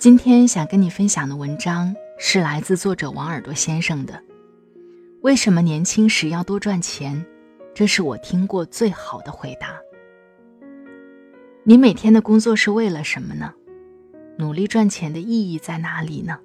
今天想跟你分享的文章是来自作者王耳朵先生的。为什么年轻时要多赚钱？这是我听过最好的回答。你每天的工作是为了什么呢？努力赚钱的意义在哪里呢？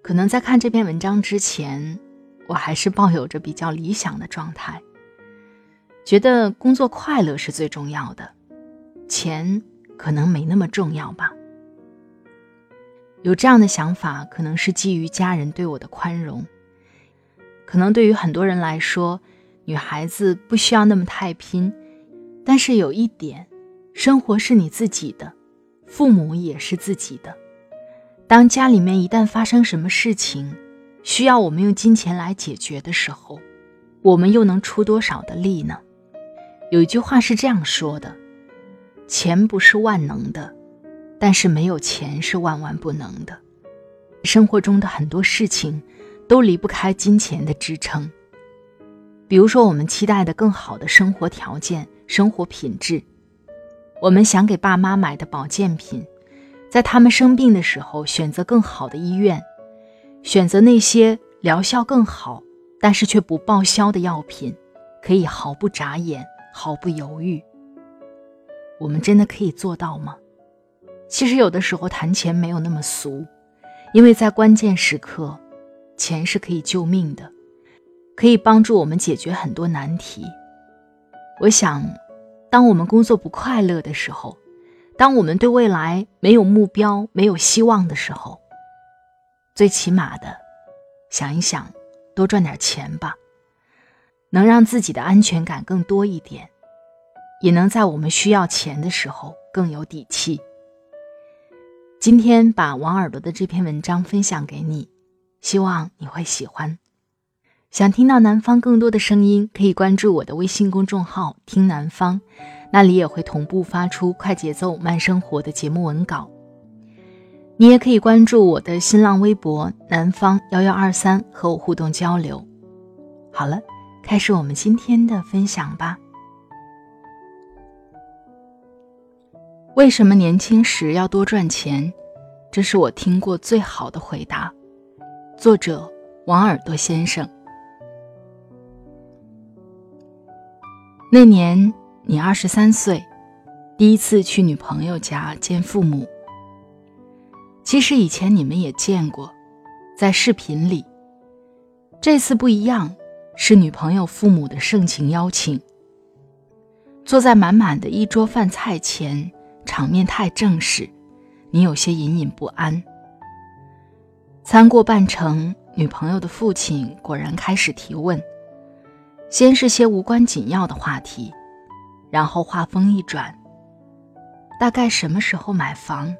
可能在看这篇文章之前，我还是抱有着比较理想的状态，觉得工作快乐是最重要的，钱可能没那么重要吧。有这样的想法，可能是基于家人对我的宽容。可能对于很多人来说，女孩子不需要那么太拼。但是有一点，生活是你自己的，父母也是自己的。当家里面一旦发生什么事情，需要我们用金钱来解决的时候，我们又能出多少的力呢？有一句话是这样说的：钱不是万能的。但是没有钱是万万不能的，生活中的很多事情都离不开金钱的支撑。比如说，我们期待的更好的生活条件、生活品质，我们想给爸妈买的保健品，在他们生病的时候选择更好的医院，选择那些疗效更好但是却不报销的药品，可以毫不眨眼、毫不犹豫。我们真的可以做到吗？其实有的时候谈钱没有那么俗，因为在关键时刻，钱是可以救命的，可以帮助我们解决很多难题。我想，当我们工作不快乐的时候，当我们对未来没有目标、没有希望的时候，最起码的，想一想，多赚点钱吧，能让自己的安全感更多一点，也能在我们需要钱的时候更有底气。今天把王耳朵的这篇文章分享给你，希望你会喜欢。想听到南方更多的声音，可以关注我的微信公众号“听南方”，那里也会同步发出快节奏慢生活的节目文稿。你也可以关注我的新浪微博“南方幺幺二三”和我互动交流。好了，开始我们今天的分享吧。为什么年轻时要多赚钱？这是我听过最好的回答。作者王耳朵先生。那年你二十三岁，第一次去女朋友家见父母。其实以前你们也见过，在视频里。这次不一样，是女朋友父母的盛情邀请。坐在满满的一桌饭菜前。场面太正式，你有些隐隐不安。餐过半程，女朋友的父亲果然开始提问，先是些无关紧要的话题，然后话锋一转：“大概什么时候买房？”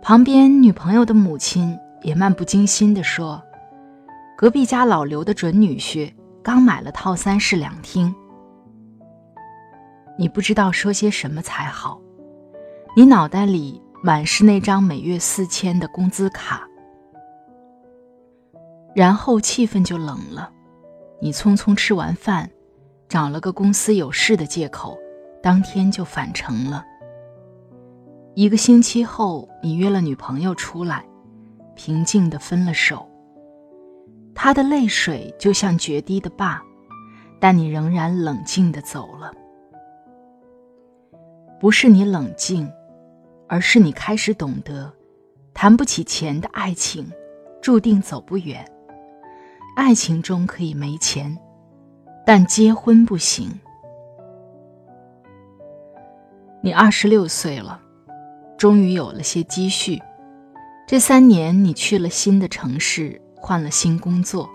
旁边女朋友的母亲也漫不经心地说：“隔壁家老刘的准女婿刚买了套三室两厅。”你不知道说些什么才好，你脑袋里满是那张每月四千的工资卡，然后气氛就冷了。你匆匆吃完饭，找了个公司有事的借口，当天就返程了。一个星期后，你约了女朋友出来，平静的分了手。她的泪水就像决堤的坝，但你仍然冷静的走了。不是你冷静，而是你开始懂得，谈不起钱的爱情，注定走不远。爱情中可以没钱，但结婚不行。你二十六岁了，终于有了些积蓄。这三年，你去了新的城市，换了新工作。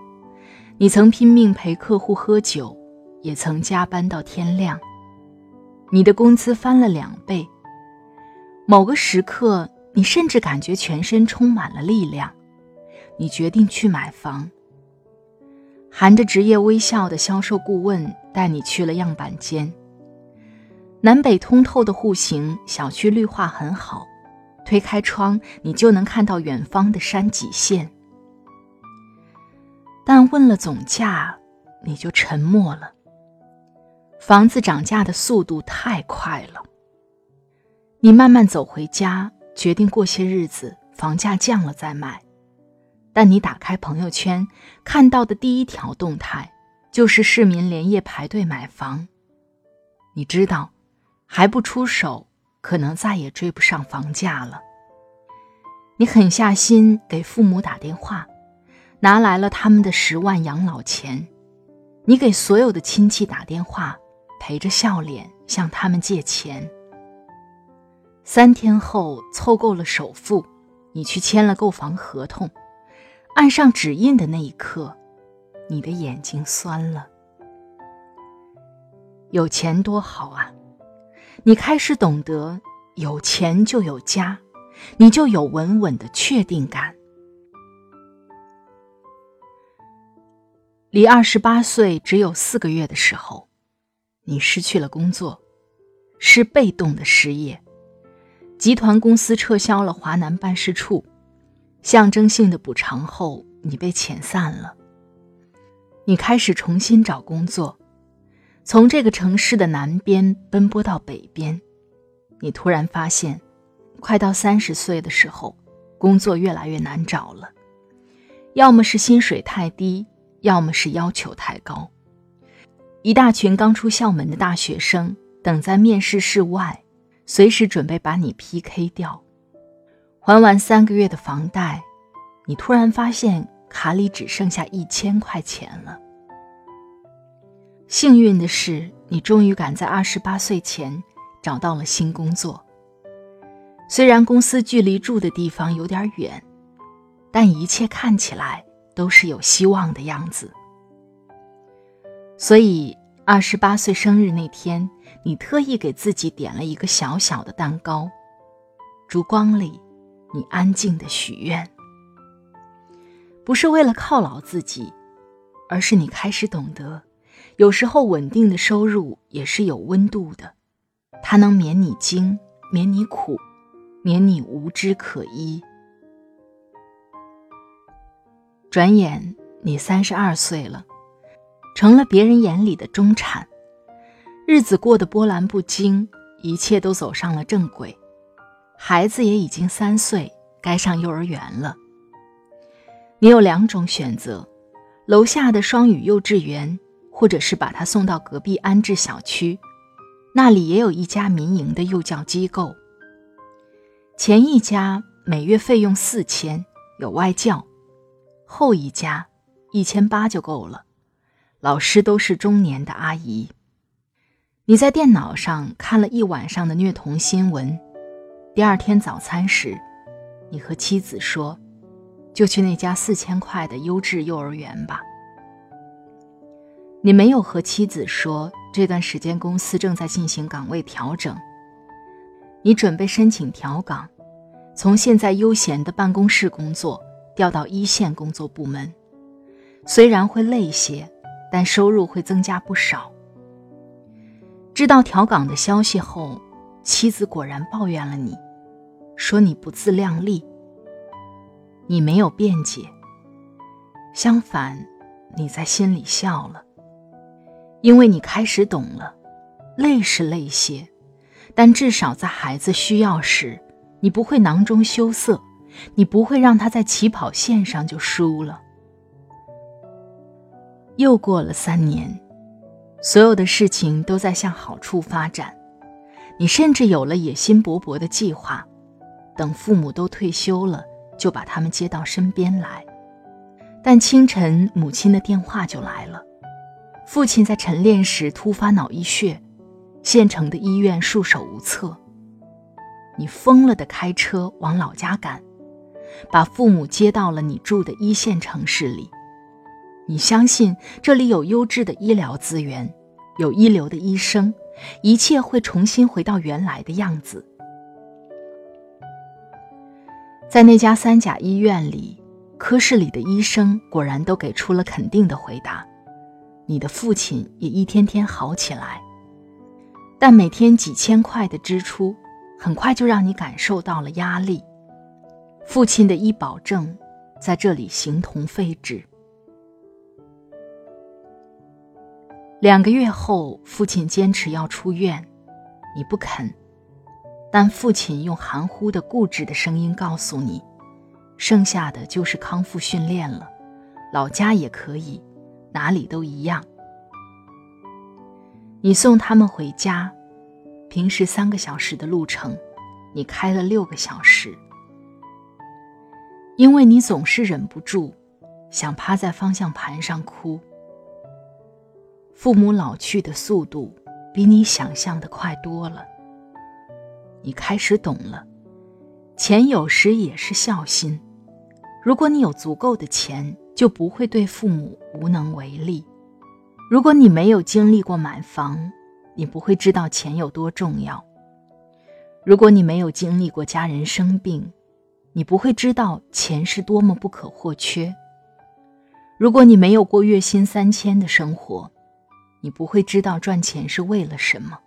你曾拼命陪客户喝酒，也曾加班到天亮。你的工资翻了两倍。某个时刻，你甚至感觉全身充满了力量。你决定去买房。含着职业微笑的销售顾问带你去了样板间。南北通透的户型，小区绿化很好。推开窗，你就能看到远方的山脊线。但问了总价，你就沉默了。房子涨价的速度太快了。你慢慢走回家，决定过些日子房价降了再买。但你打开朋友圈，看到的第一条动态，就是市民连夜排队买房。你知道，还不出手，可能再也追不上房价了。你狠下心给父母打电话，拿来了他们的十万养老钱。你给所有的亲戚打电话，陪着笑脸向他们借钱。三天后凑够了首付，你去签了购房合同，按上指印的那一刻，你的眼睛酸了。有钱多好啊！你开始懂得，有钱就有家，你就有稳稳的确定感。离二十八岁只有四个月的时候，你失去了工作，是被动的失业。集团公司撤销了华南办事处，象征性的补偿后，你被遣散了。你开始重新找工作，从这个城市的南边奔波到北边。你突然发现，快到三十岁的时候，工作越来越难找了。要么是薪水太低，要么是要求太高。一大群刚出校门的大学生等在面试室外。随时准备把你 PK 掉。还完三个月的房贷，你突然发现卡里只剩下一千块钱了。幸运的是，你终于赶在二十八岁前找到了新工作。虽然公司距离住的地方有点远，但一切看起来都是有希望的样子。所以，二十八岁生日那天。你特意给自己点了一个小小的蛋糕，烛光里，你安静的许愿。不是为了犒劳自己，而是你开始懂得，有时候稳定的收入也是有温度的，它能免你惊，免你苦，免你无枝可依。转眼你三十二岁了，成了别人眼里的中产。日子过得波澜不惊，一切都走上了正轨，孩子也已经三岁，该上幼儿园了。你有两种选择：楼下的双语幼稚园，或者是把他送到隔壁安置小区，那里也有一家民营的幼教机构。前一家每月费用四千，有外教；后一家一千八就够了，老师都是中年的阿姨。你在电脑上看了一晚上的虐童新闻，第二天早餐时，你和妻子说：“就去那家四千块的优质幼儿园吧。”你没有和妻子说这段时间公司正在进行岗位调整，你准备申请调岗，从现在悠闲的办公室工作调到一线工作部门，虽然会累些，但收入会增加不少。知道调岗的消息后，妻子果然抱怨了你，说你不自量力。你没有辩解，相反，你在心里笑了，因为你开始懂了，累是累些，但至少在孩子需要时，你不会囊中羞涩，你不会让他在起跑线上就输了。又过了三年。所有的事情都在向好处发展，你甚至有了野心勃勃的计划，等父母都退休了，就把他们接到身边来。但清晨，母亲的电话就来了，父亲在晨练时突发脑溢血，县城的医院束手无策。你疯了的开车往老家赶，把父母接到了你住的一线城市里。你相信这里有优质的医疗资源，有一流的医生，一切会重新回到原来的样子。在那家三甲医院里，科室里的医生果然都给出了肯定的回答。你的父亲也一天天好起来，但每天几千块的支出，很快就让你感受到了压力。父亲的医保证在这里形同废纸。两个月后，父亲坚持要出院，你不肯。但父亲用含糊的、固执的声音告诉你：“剩下的就是康复训练了，老家也可以，哪里都一样。”你送他们回家，平时三个小时的路程，你开了六个小时，因为你总是忍不住想趴在方向盘上哭。父母老去的速度比你想象的快多了。你开始懂了，钱有时也是孝心。如果你有足够的钱，就不会对父母无能为力。如果你没有经历过买房，你不会知道钱有多重要。如果你没有经历过家人生病，你不会知道钱是多么不可或缺。如果你没有过月薪三千的生活，你不会知道赚钱是为了什么。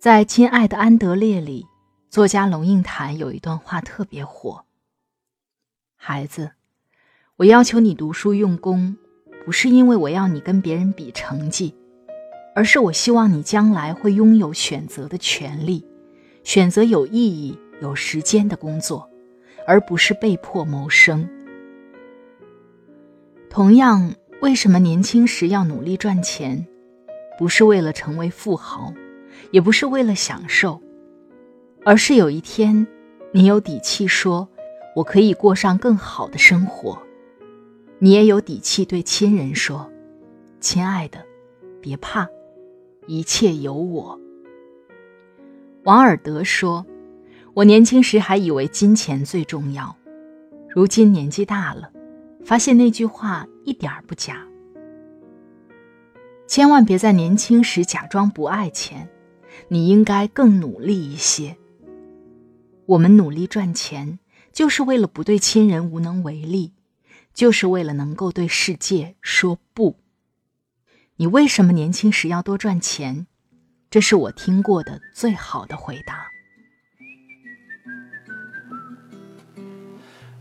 在《亲爱的安德烈》里，作家龙应台有一段话特别火：“孩子，我要求你读书用功，不是因为我要你跟别人比成绩，而是我希望你将来会拥有选择的权利，选择有意义、有时间的工作，而不是被迫谋生。”同样。为什么年轻时要努力赚钱？不是为了成为富豪，也不是为了享受，而是有一天，你有底气说：“我可以过上更好的生活。”你也有底气对亲人说：“亲爱的，别怕，一切有我。”王尔德说：“我年轻时还以为金钱最重要，如今年纪大了。”发现那句话一点儿不假。千万别在年轻时假装不爱钱，你应该更努力一些。我们努力赚钱，就是为了不对亲人无能为力，就是为了能够对世界说不。你为什么年轻时要多赚钱？这是我听过的最好的回答。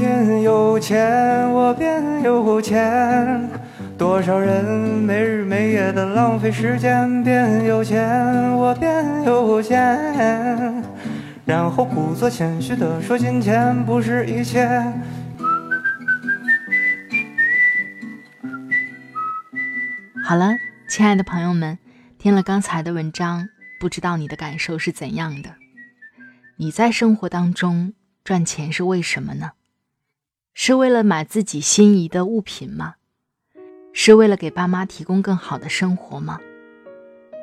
变有钱，我变有钱。多少人没日没夜的浪费时间？变有钱，我变有钱。然后故作谦虚的说：“金钱不是一切。”好了，亲爱的朋友们，听了刚才的文章，不知道你的感受是怎样的？你在生活当中赚钱是为什么呢？是为了买自己心仪的物品吗？是为了给爸妈提供更好的生活吗？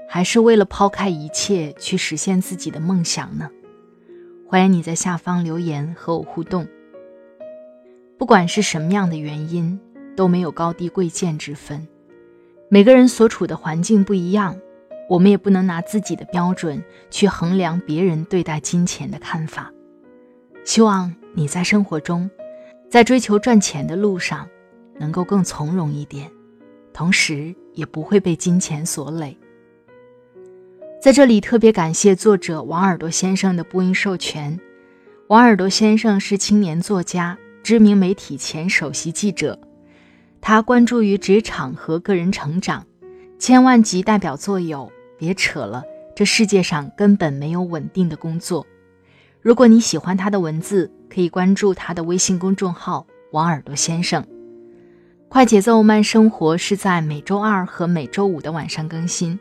还是为了抛开一切去实现自己的梦想呢？欢迎你在下方留言和我互动。不管是什么样的原因，都没有高低贵贱之分。每个人所处的环境不一样，我们也不能拿自己的标准去衡量别人对待金钱的看法。希望你在生活中。在追求赚钱的路上，能够更从容一点，同时也不会被金钱所累。在这里特别感谢作者王耳朵先生的播音授权。王耳朵先生是青年作家，知名媒体前首席记者，他关注于职场和个人成长。千万级代表作有《别扯了》，这世界上根本没有稳定的工作。如果你喜欢他的文字，可以关注他的微信公众号“王耳朵先生”。快节奏慢生活是在每周二和每周五的晚上更新。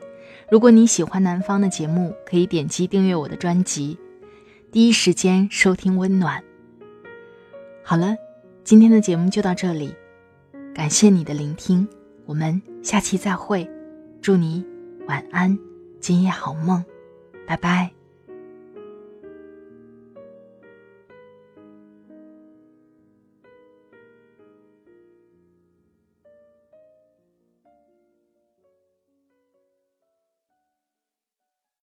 如果你喜欢南方的节目，可以点击订阅我的专辑，第一时间收听温暖。好了，今天的节目就到这里，感谢你的聆听，我们下期再会。祝你晚安，今夜好梦，拜拜。